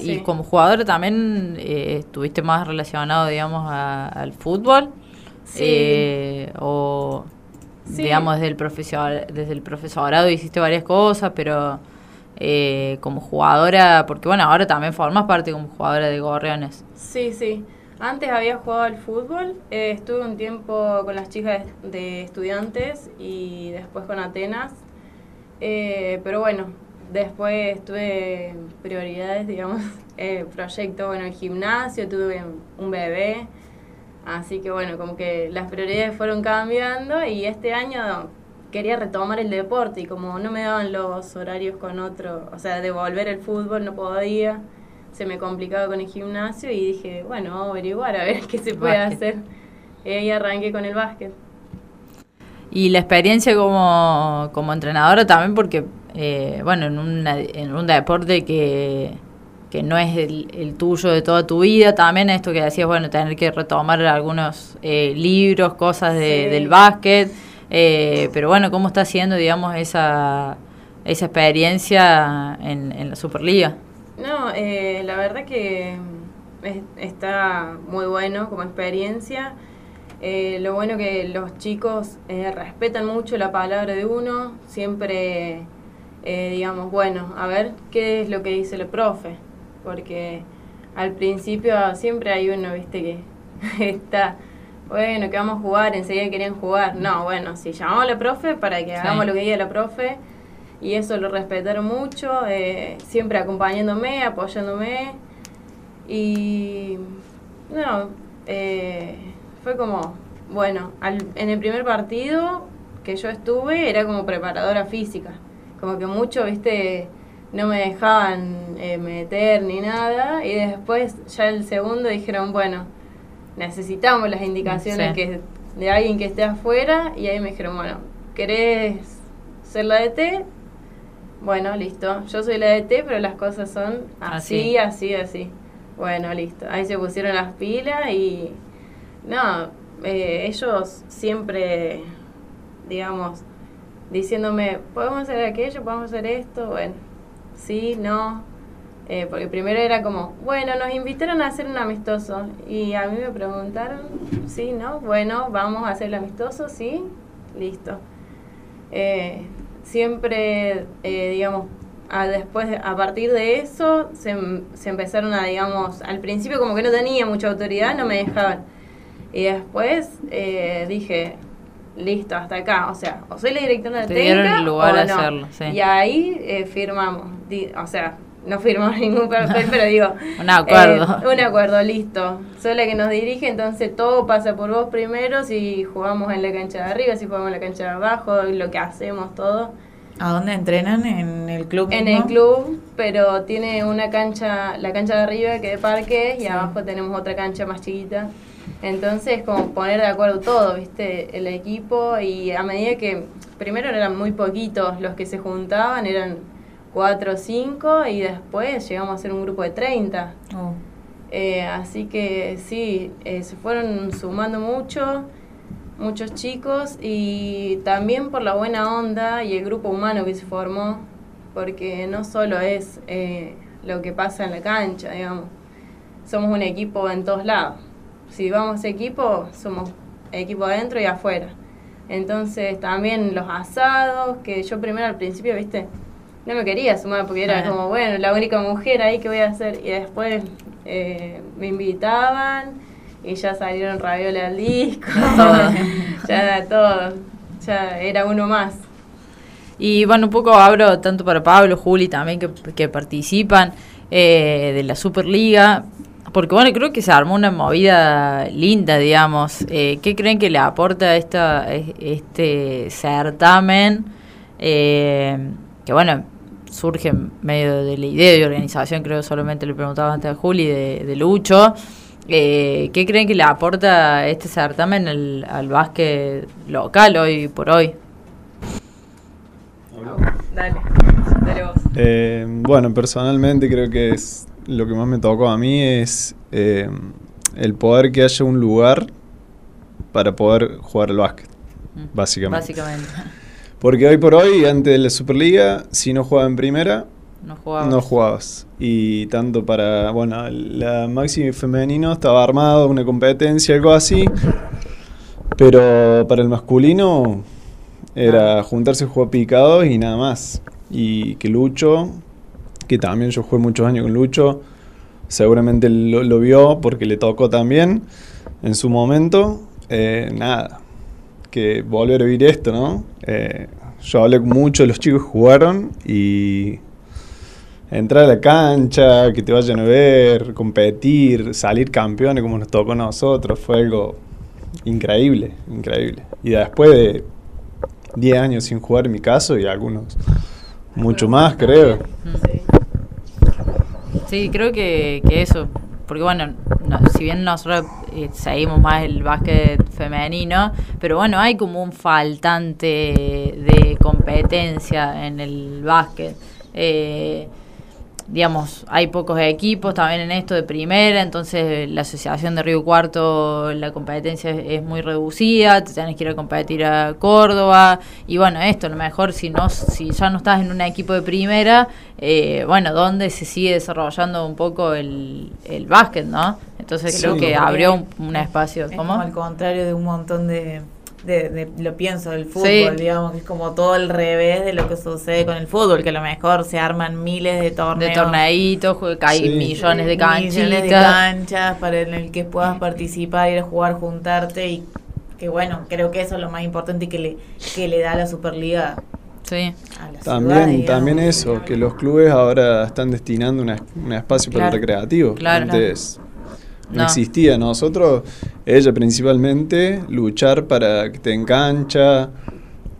Y como jugador también eh, estuviste más relacionado, digamos, al fútbol. Eh, o, digamos, desde el, profesor, desde el profesorado hiciste varias cosas, pero eh, como jugadora, porque bueno, ahora también formas parte como jugadora de Gorriones. Sí, sí. Antes había jugado al fútbol, eh, estuve un tiempo con las chicas de estudiantes y después con Atenas, eh, pero bueno, después tuve prioridades, digamos, el proyecto, bueno, el gimnasio, tuve un bebé, así que bueno, como que las prioridades fueron cambiando y este año quería retomar el deporte y como no me daban los horarios con otro, o sea, de volver el fútbol no podía, se me complicaba con el gimnasio y dije, bueno, vamos a averiguar a ver qué se puede hacer. Y ahí arranqué con el básquet. Y la experiencia como, como entrenadora también porque, eh, bueno, en, una, en un deporte que, que no es el, tuyo de toda tu vida, también esto que decías, bueno, tener que retomar algunos eh, libros, cosas de, del básquet eh, pero bueno, ¿cómo está siendo, digamos, esa, esa experiencia en, en la Superliga? No, eh, la verdad que está muy bueno como experiencia. Eh, lo bueno que los chicos respetan mucho la palabra de uno, siempre, digamos, bueno, a ver qué es lo que dice el profe, porque al principio siempre hay uno, viste, que está bueno, que vamos a jugar, enseguida querían jugar. No, bueno, si llamamos a la profe para que hagamos lo que diga la profe, y eso lo respetaron mucho, eh, siempre acompañándome, apoyándome, y no, eh, fue como, bueno, en el primer partido que yo estuve era como preparadora física, como que mucho, viste, no me dejaban eh, meter ni nada, y después ya el segundo dijeron, bueno, necesitamos las indicaciones que de alguien que esté afuera y ahí me dijeron, bueno, ¿querés ser la de T? Bueno, listo, yo soy la de T, pero las cosas son así, así, así. Bueno, listo. Ahí se pusieron las pilas y no, eh, ellos siempre, digamos, diciéndome, podemos hacer aquello, podemos hacer esto, bueno, sí, no, eh, porque primero era como, bueno, nos invitaron a hacer un amistoso. Y a mí me preguntaron, sí, ¿no? Bueno, vamos a hacer el amistoso, sí, listo. Eh, siempre, eh, digamos, a después, a partir de eso, se, se, empezaron a, digamos, al principio como que no tenía mucha autoridad, no me dejaban. Y después dije, listo, hasta acá. O sea, o soy la directora de técnica lugar o no. hacerlo, Y ahí firmamos. o sea, no firmó ningún papel, pero digo... un acuerdo. Eh, un acuerdo, listo. Soy la que nos dirige, entonces todo pasa por vos primero, si jugamos en la cancha de arriba, si jugamos en la cancha de abajo, lo que hacemos, todo. ¿A dónde entrenan? ¿En el club? En el club, pero tiene una cancha, la cancha de arriba que de parque y abajo tenemos otra cancha más chiquita. Entonces, como poner de acuerdo todo, ¿viste? El equipo y a medida que, primero eran muy poquitos los que se juntaban, eran cuatro o cinco y después llegamos a ser un grupo de 30. Eh, así que sí, eh, se fueron sumando mucho, muchos chicos y también por la buena onda y el grupo humano que se formó, porque no solo es eh, lo que pasa en la cancha, digamos, somos un equipo en todos lados. Si vamos equipo, somos equipo adentro y afuera. Entonces también los asados, que yo primero al principio, viste, no me quería sumar porque era como, bueno, la única mujer ahí que voy a hacer. Y después eh, me invitaban y ya salieron ravioles al disco, ya todo, ya era uno más. Y bueno, un poco abro tanto para Pablo, Juli también que, participan eh, de la Superliga, porque bueno, creo que se armó una movida linda, digamos. Eh, ¿Qué creen que le aporta esta, este certamen? que bueno, surge medio de la idea de organización, creo solamente le preguntaba antes a Juli, de, Lucho. Eh, ¿Qué creen que le aporta este certamen al básquet local hoy por hoy? Dale, dale vos. Eh, bueno, personalmente creo que es lo que más me tocó a mí es eh, el poder que haya un lugar para poder jugar al básquet, mm. básicamente. Básicamente. Porque hoy por hoy, antes de la Superliga, si no jugaba en primera, no jugabas. No jugabas. Y tanto para, bueno, la Maxi femenino estaba armado, una competencia, algo así. Pero para el masculino era juntarse a jugar picados y nada más. Y que Lucho, que también yo jugué muchos años con Lucho, seguramente lo, vio porque le tocó también en su momento. Eh, nada, que volver a vivir esto, ¿no? Eh, yo hablé de los chicos jugaron y entrar a la cancha, que te vayan a ver, competir, salir campeones como nos tocó a nosotros, fue algo increíble, increíble. Y después de 10 años sin jugar en mi caso y algunos mucho más, creo. Sí. Sí, creo que, que eso, porque bueno, no- si bien nosotros eh, seguimos más el básquet femenino, pero bueno, hay como un faltante de competencia en el básquet. Eh, digamos, hay pocos equipos también en esto de primera, entonces la asociación de Río Cuarto, la competencia es, es muy reducida, te tenés que ir a competir a Córdoba, y bueno, esto, a lo mejor si no, si ya no estás en un equipo de primera, eh, bueno, ¿dónde se sigue desarrollando un poco el, el básquet, no? Entonces Sí. creo que abrió un, un espacio, Es ¿cómo? como al contrario de un montón de, de, de- lo pienso del fútbol, Sí. digamos, que es como todo el revés de lo que sucede con el fútbol, que a lo mejor se arman miles de torneos. de torneitos, hay Sí. millones de millones de canchitas. canchas para en el que puedas participar, ir a jugar, juntarte y que bueno, creo que eso es lo más importante que le, que le da la Superliga Sí. a la También, ciudad, también eso, que los clubes ahora están destinando una- un espacio para el Claro. recreativo. Claro. Antes no, No. existía. Nosotros, ella principalmente, luchar para que te en cancha,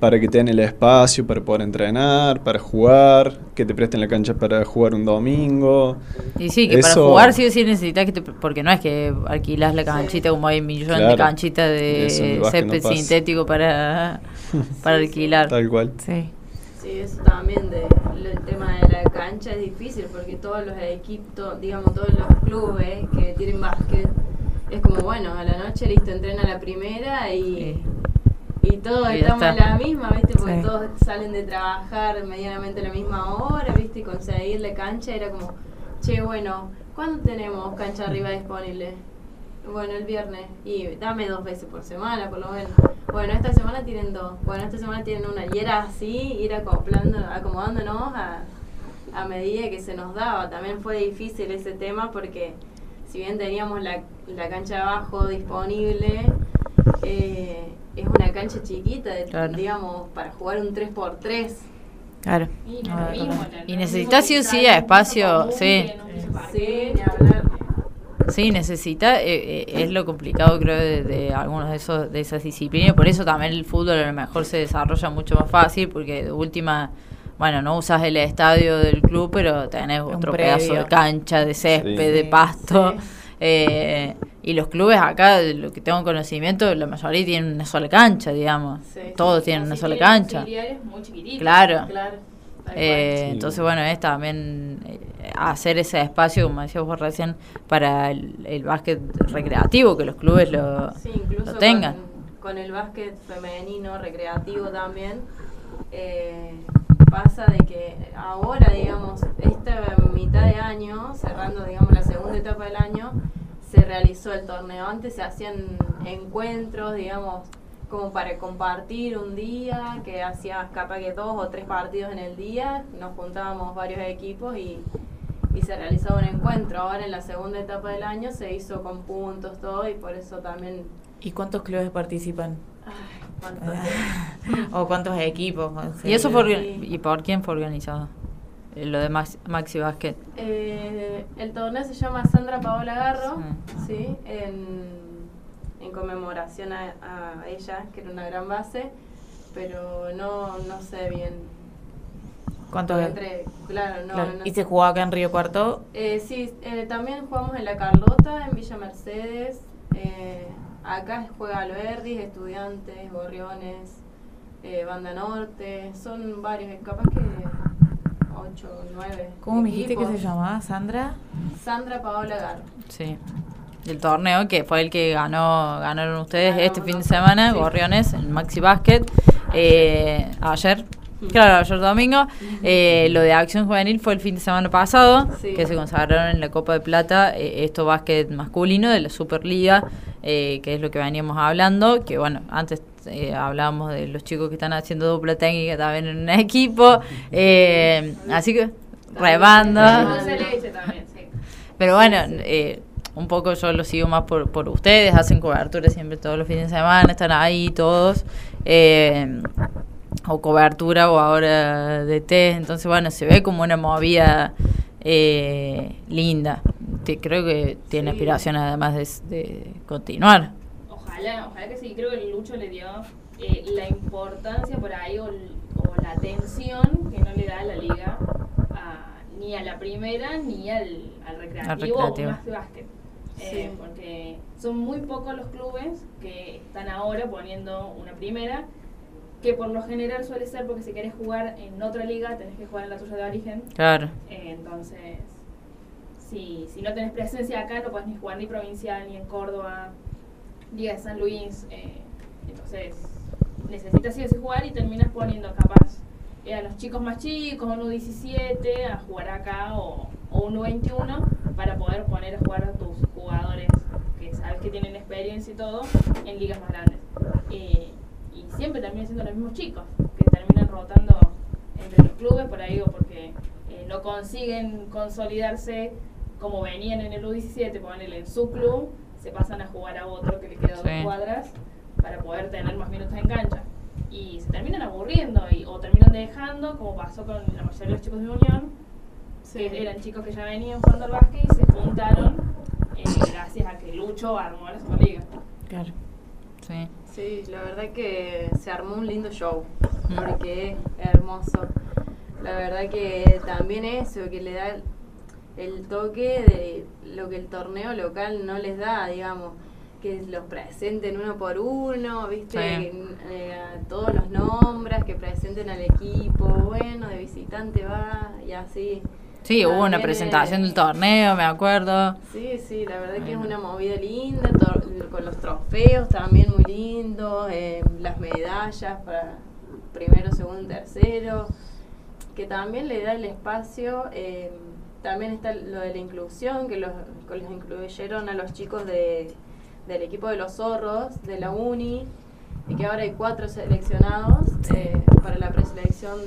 para que te den el espacio para poder entrenar, para jugar, que te presten la cancha para jugar un domingo. Y sí, que para jugar sí o sí necesitas que te... Porque no es que alquilas la canchita como hay millones de Claro. canchitas de no césped sintético para, para alquilar. Tal cual. Sí. Sí, eso también de, el tema de la cancha es difícil porque todos los equipos, digamos, todos los clubes que tienen básquet, es como, bueno, a la noche listo, entrena la primera y, y todos Y estamos a la misma, ¿viste? Porque Sí. todos salen de trabajar medianamente a la misma hora, ¿viste? Y conseguir la cancha era como, che, bueno, ¿cuándo tenemos cancha arriba disponible? Bueno, el viernes. Y dame dos veces por semana, por lo menos. Bueno, esta semana tienen dos. Bueno, esta semana tienen una. Y era así, ir acoplando, acomodándonos a, a medida que se nos daba. También fue difícil ese tema porque si bien teníamos la, la cancha de abajo disponible, eh, es una cancha chiquita, de- Claro. digamos, para jugar un 3x3. Claro. Y no. ¿no? Y necesitas sí o sí espacio, sí. Sí, ni hablar. Sí, necesita, eh, eh, es lo complicado creo de, de algunos de esos de esas disciplinas, por eso también el fútbol a lo mejor se desarrolla mucho más fácil, porque de última, bueno, no usas el estadio del club, pero tenés Un otro pedazo de cancha, de césped, Sí. de pasto, sí. eh, y los clubes acá, de lo que tengo conocimiento, la mayoría tienen una sola cancha, digamos, Sí. todos tienen una sola cancha. muy. Claro. Claro. Eh. Sí. Entonces, bueno, es también eh, hacer ese espacio, como decías vos recién, para el, el básquet recreativo, que los clubes lo, Sí, incluso lo tengan. Con, con el básquet femenino, recreativo también, eh, pasa de que ahora, digamos, esta mitad de año, cerrando, digamos, la segunda etapa del año, se realizó el torneo. Antes se hacían encuentros, digamos, como para compartir un día, que hacías capaz que dos o tres partidos en el día, nos juntábamos varios equipos y, y se realizaba un encuentro. Ahora en la segunda etapa del año se hizo con puntos, todo, y por eso también... ¿Y cuántos clubes participan? Ay, cuánto- ¿O cuántos equipos? ¿Y eso Sí. y por quién fue organizado? Eh, Lo de Max- Maxi Basket. Eh, el torneo se llama Sandra Paola Garro, Sí. sí, en, en conmemoración a, a ella, que era una gran base, pero no, no sé bien. ¿Cuántos? Entre, claro, no, Claro. no ¿Y se jugaba acá en Río Cuarto? Eh, sí, eh, también jugamos en La Carlota, en Villa Mercedes. eh, acá juega Alberdi, Estudiantes, Gorriones, eh, Banda Norte. Son varios, capaz que 8 o 9. ¿Cómo me dijiste que se llamaba? ¿Sandra? Sandra Paola Garro. Sí. Del torneo, que fue el que ganó ganaron ustedes este fin de semana, sí. Gorriones, en Maxi Basket. Eh, ayer, Claro, ayer domingo. Eh, lo de Acción Juvenil fue el fin de semana pasado, Sí. que se consagraron en la Copa de Plata, eh, esto básquet masculino de la Superliga, eh, que es lo que veníamos hablando, que bueno, antes eh, hablábamos de los chicos que están haciendo dupla técnica también en un equipo, eh, así que rebando. Pero bueno, eh, un poco yo lo sigo más por, por ustedes, hacen cobertura siempre todos los fines de semana, están ahí todos, eh, o cobertura o ahora de test, entonces bueno, se ve como una movida eh, linda. Te- creo que tiene Sí. aspiración además de, de continuar. Ojalá, ojalá que sí. Creo que el Lucho le dio eh, la importancia por ahí o, o la atención que no le da la liga a- ni a la primera ni al, al recreativo, recreativo. más de básquet. Eh, Sí. Porque son muy pocos los clubes que están ahora poniendo una primera, que por lo general suele ser porque si querés jugar en otra liga tenés que jugar en la tuya de origen. Claro. Eh, entonces, si, si no tenés presencia acá, no puedes ni jugar ni provincial, ni en Córdoba, Liga de San Luis. eh, entonces, necesitas o sí jugar y terminas poniendo capaz eh, a los chicos más chicos, un U17, a jugar acá o, o un U21 para poder poner a jugar a tus jugadores que sabes que tienen experiencia y todo en ligas más grandes. Eh, y siempre terminan siendo los mismos chicos que terminan rotando entre los clubes por ahí o porque eh, no consiguen consolidarse como venían en el U17, ponerle en su club, se pasan a jugar a otro que le queda Sí. dos cuadras para poder tener más minutos en cancha. Y se terminan aburriendo y, o terminan dejando, como pasó con la mayoría de los chicos de Unión, que eran chicos que ya venían jugando al básquet y se juntaron eh, gracias a que Lucho armó la Superliga. Claro. Sí. Sí, la verdad que se armó un lindo show, Mm. porque es hermoso. La verdad que también eso, que le da el, el toque de lo que el torneo local no les da, digamos, que los presenten uno por uno, viste, Sí. Eh, a todos los nombres, que presenten al equipo, bueno, de visitante va, y así. Sí, hubo una presentación del torneo, me acuerdo. Sí, sí, la verdad que es una movida linda, con los trofeos también muy lindos, eh, las medallas para primero, segundo, tercero, que también le da el espacio, eh, también está lo de la inclusión, que los, que los incluyeron a los chicos de, del equipo de los zorros, de la uni, y que ahora hay cuatro seleccionados eh, para la preselección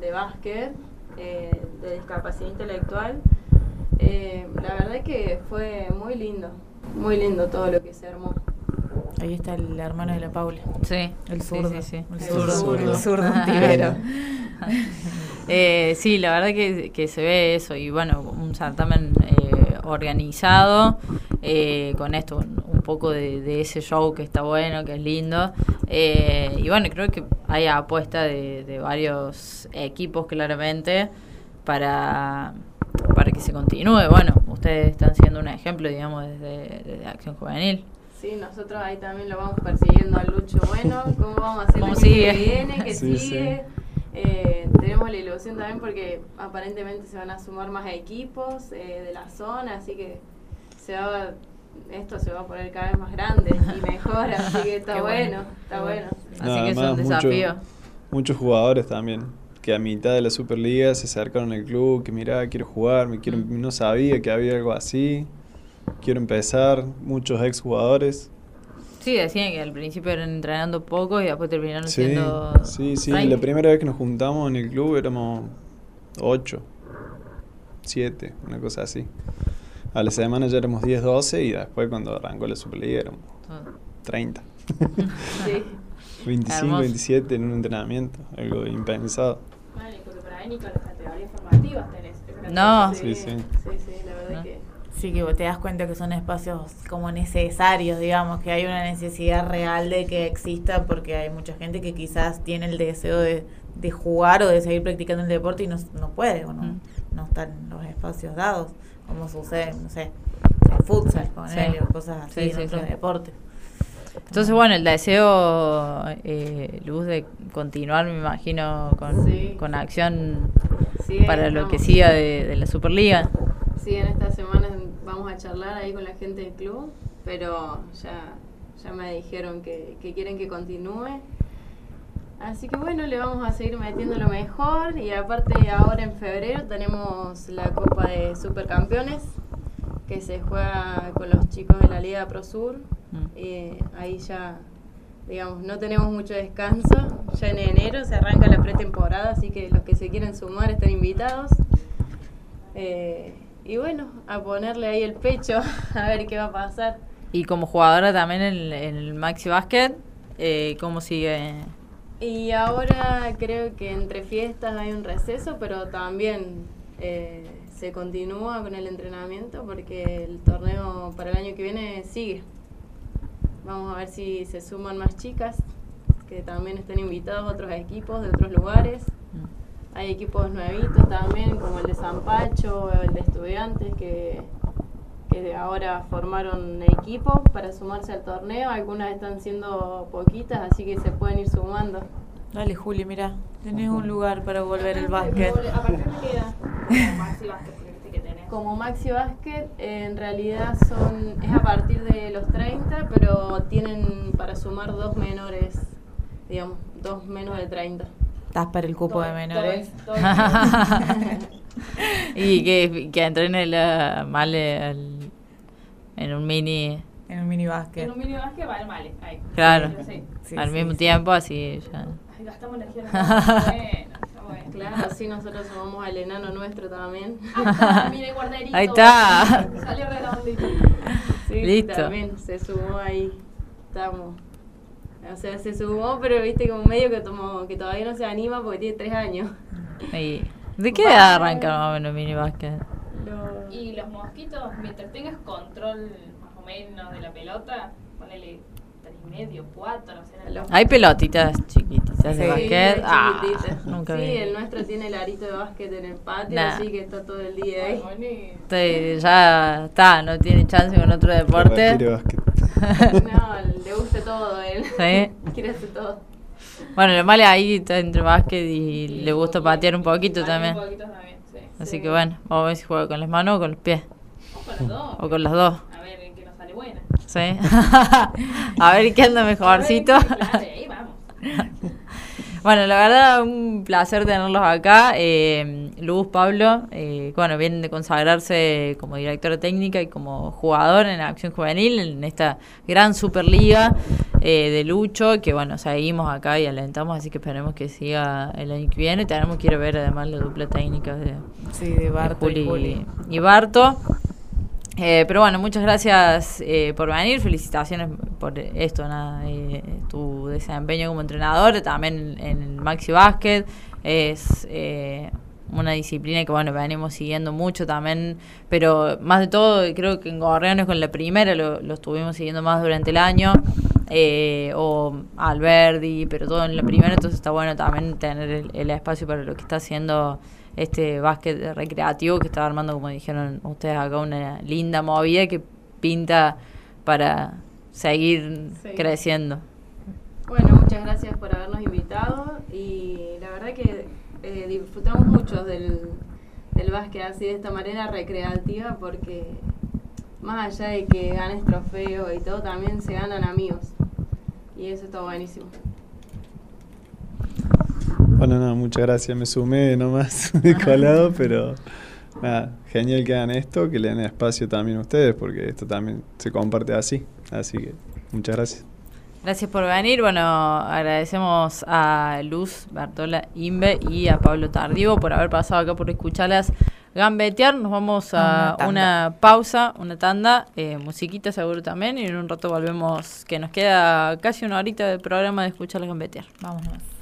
de básquet, eh, de discapacidad intelectual. Eh, la verdad que fue muy lindo, muy lindo todo lo que se armó. Ahí está el hermano de la Paula. Sí, El sí, zurdo. sí, sí. El El zurdo. zurdo. El zurdo tibero. Eh, sí, la verdad que, que se ve eso y bueno, un certamen eh, organizado eh, con esto, un poco de, de ese show que está bueno, que es lindo. Eh, y bueno, creo que hay apuesta de, de varios equipos claramente para, para que se continúe. Bueno, ustedes están siendo un ejemplo, digamos, desde, desde Acción Juvenil. Sí, nosotros ahí también lo vamos persiguiendo a Lucho. Bueno, ¿cómo vamos a hacer ¿Cómo el año sigue? que viene? que Sí, sigue? Eh, tenemos la ilusión también porque aparentemente se van a sumar más equipos eh, de la zona, así que se va esto se va a poner cada vez más grande y mejor, así que está bueno, bueno, está bueno. Así que es un mucho- desafío. muchos jugadores también, que a mitad de la Superliga se acercaron al club, que mirá, quiero jugar, me quiero, no sabía que había algo así, quiero empezar, muchos ex jugadores. Sí, decían que al principio eran entrenando poco y después terminaron Sí, siendo... sí, sí, 30. la primera vez que nos juntamos en el club éramos ocho, siete, una cosa así. A la semana ya éramos 10, 12 y después cuando arrancó la Superliga éramos 30. Sí. 25, Hermoso. 27 en un entrenamiento, algo impensado. Bueno, ni con las categorías formativas tenés. No. Sí, sí. sí, sí, la verdad No. que Sí, que vos te das cuenta que son espacios como necesarios, digamos, que hay una necesidad real de que exista porque hay mucha gente que quizás tiene el deseo de, de jugar o de seguir practicando el deporte y no, no puede o no, Mm. no están los espacios dados, como sucede, no sé, en futsal, con Sí. o cosas así, Sí, en sí, otros sí. deportes. Entonces, bueno, el deseo, eh, Luz, de continuar, me imagino, con, Sí. con acción sí, para lo que siga de, de la Superliga. Sí, en esta semana vamos a charlar ahí con la gente del club, pero ya, ya me dijeron que, que quieren que continúe. Así que bueno, le vamos a seguir metiendo lo mejor y aparte ahora en febrero tenemos la Copa de Supercampeones que se juega con los chicos de la Liga Pro Sur. Mm. Eh, ahí ya, digamos, no tenemos mucho descanso. Ya en enero se arranca la pretemporada, así que los que se quieren sumar están invitados. Eh, y bueno, a ponerle ahí el pecho, a ver qué va a pasar. Y como jugadora también en, en el Maxi Basket, eh, ¿cómo sigue? Y ahora creo que entre fiestas hay un receso, pero también eh, se continúa con el entrenamiento porque el torneo para el año que viene sigue. Vamos a ver si se suman más chicas, que también están invitados otros equipos de otros lugares. Hay equipos nuevitos también, como el de San Pacho, el de Estudiantes, que, que ahora formaron equipos para sumarse al torneo. Algunas están siendo poquitas, así que se pueden ir sumando. Dale, Juli, mira, tenés un lugar para volver el básquet. ¿A partir de qué edad? Como Maxi Básquet, que tenés. Como Maxi Basket, eh, en realidad son es a partir de los 30, pero tienen para sumar dos menores, digamos, dos menos de 30. Estás para el cupo de Todo- menores. todo- todo- y que, que entrene la Male al- en un mini En un mini básquet. En un mini básquet va el male. Ahí. Claro. Sí, Sí, al sí, mismo sí. tiempo, así ya. Ay, gastamos energía Bueno, bueno. Claro, así nosotros sumamos al enano nuestro también. Ahí está, mire, guarderito. Ahí está. Salió redondito. Sí, Listo. también se sumó ahí. Estamos. O sea, se sumó, pero viste como medio que, tomó, que todavía no se anima porque tiene tres años. Y- ¿De qué edad arranca más o menos mini básquet? Lo- Y los mosquitos, mientras tengas control más o menos de la pelota, ponele tres y medio, cuatro, no sé. en el- Los- Hay pelotitas chiquititas de Sí, muy Ah, chiquititas. nunca sí, vi. el nuestro tiene el arito de básquet en el patio, Nah. así que está todo el día ahí. Sí, ya está, no tiene chance con otro deporte. No, le gusta todo a él. Sí. Quiere hacer todo. Bueno, lo malo ahí está entre básquet y, Y le gusta patear un poquito también. Un poquito también. Así Sí. que bueno, vamos a ver si juega con las manos o con los pies. O con los dos. O con las dos. A ver en qué nos sale buena. ¿Sí? a ver qué anda mejorcito. A ver, Claro, y ahí vamos. Bueno, la verdad, un placer tenerlos acá. Eh, Luz, Pablo, eh, bueno, vienen de consagrarse como directora técnica y como jugador en Acción Juvenil en esta gran Superliga eh, de Lucho, que bueno, seguimos acá y alentamos, así que esperemos que siga el año que viene. Tenemos que ir a ver además la dupla técnica de, Sí, de Barto de y Juli. y Barto. Eh, pero bueno, muchas gracias eh, por venir, felicitaciones por esto, nada, eh, tu desempeño como entrenador, también en el Maxi Basket, es eh, una disciplina que bueno, venimos siguiendo mucho también, pero más de todo creo que en Gorreones con la primera lo, estuvimos siguiendo más durante el año, eh, o Alberdi, pero todo en la primera, entonces está bueno también tener el espacio para lo que está haciendo este básquet recreativo que está armando, como dijeron ustedes acá, una linda movida que pinta para seguir Sí. creciendo. Bueno, muchas gracias por habernos invitado y la verdad que eh, disfrutamos mucho del, del básquet así de esta manera recreativa porque más allá de que ganes trofeos y todo, también se ganan amigos y eso está buenísimo. Bueno, no, muchas gracias. Me sumé nomás de colado, pero nada, genial que hagan esto, que le den espacio también a ustedes, porque esto también se comparte así. Así que muchas gracias. Gracias por venir. Bueno, agradecemos a Luz Bartola Imbe y a Pablo Tardivo por haber pasado acá por escucharlas gambetear. Nos vamos a Una pausa, una tanda, eh, musiquita seguro también, y en un rato volvemos, que nos queda casi una horita de programa de escucharlas gambetear. Vamos nomás.